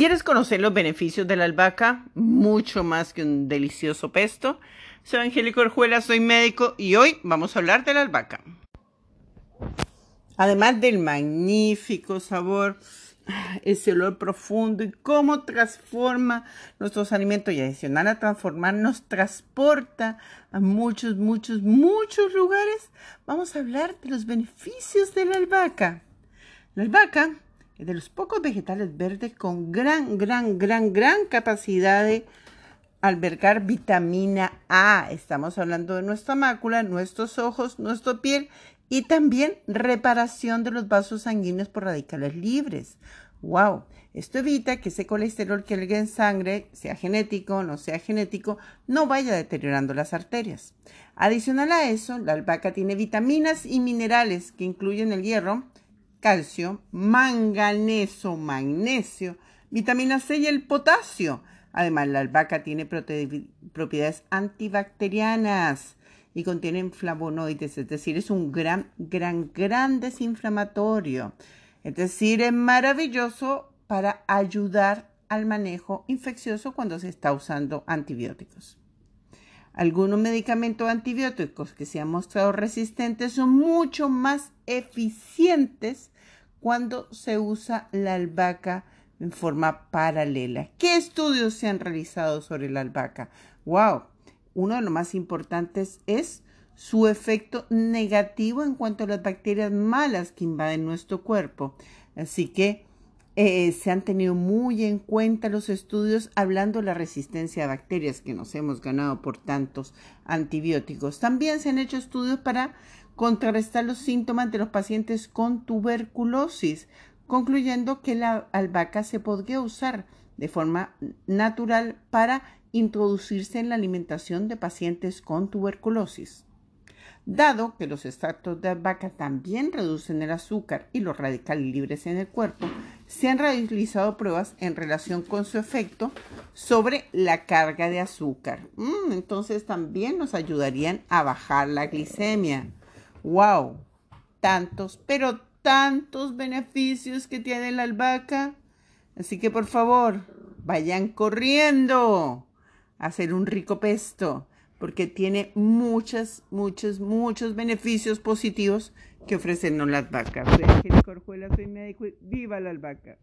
¿Quieres conocer los beneficios de la albahaca? Mucho más que un delicioso pesto. Soy Angélico Orjuela, soy médico y hoy vamos a hablar de la albahaca. Además del magnífico sabor, ese olor profundo y cómo transforma nuestros alimentos y adicional a transformar nos transporta a muchos, muchos, muchos lugares, vamos a hablar de los beneficios de la albahaca. La albahaca de los pocos vegetales verdes con gran, gran, gran, gran capacidad de albergar vitamina A. Estamos hablando de nuestra mácula, nuestros ojos, nuestra piel y también reparación de los vasos sanguíneos por radicales libres. ¡Wow! Esto evita que ese colesterol que alguien en sangre, sea genético o no sea genético, no vaya deteriorando las arterias. Adicional a eso, la albahaca tiene vitaminas y minerales que incluyen el hierro, calcio, manganeso, magnesio, vitamina C y el potasio. Además, la albahaca tiene propiedades antibacterianas y contiene flavonoides, es decir, es un gran, gran, gran desinflamatorio. Es decir, es maravilloso para ayudar al manejo infeccioso cuando se está usando antibióticos. Algunos medicamentos antibióticos que se han mostrado resistentes son mucho más eficientes cuando se usa la albahaca en forma paralela. ¿Qué estudios se han realizado sobre la albahaca? ¡Wow! Uno de los más importantes es su efecto negativo en cuanto a las bacterias malas que invaden nuestro cuerpo. Así que eh, se han tenido muy en cuenta los estudios hablando de la resistencia a bacterias que nos hemos ganado por tantos antibióticos. También se han hecho estudios para contrarrestar los síntomas de los pacientes con tuberculosis, concluyendo que la albahaca se podría usar de forma natural para introducirse en la alimentación de pacientes con tuberculosis. Dado que los extractos de albahaca también reducen el azúcar y los radicales libres en el cuerpo, se han realizado pruebas en relación con su efecto sobre la carga de azúcar. Mm, entonces también nos ayudarían a bajar la glicemia. ¡Wow! Tantos, pero tantos beneficios que tiene la albahaca. Así que por favor, vayan corriendo a hacer un rico pesto porque tiene muchos, muchos, muchos beneficios positivos que ofrecernos las vacas. Soy Angélica Orjuela, soy médico y viva la albahaca.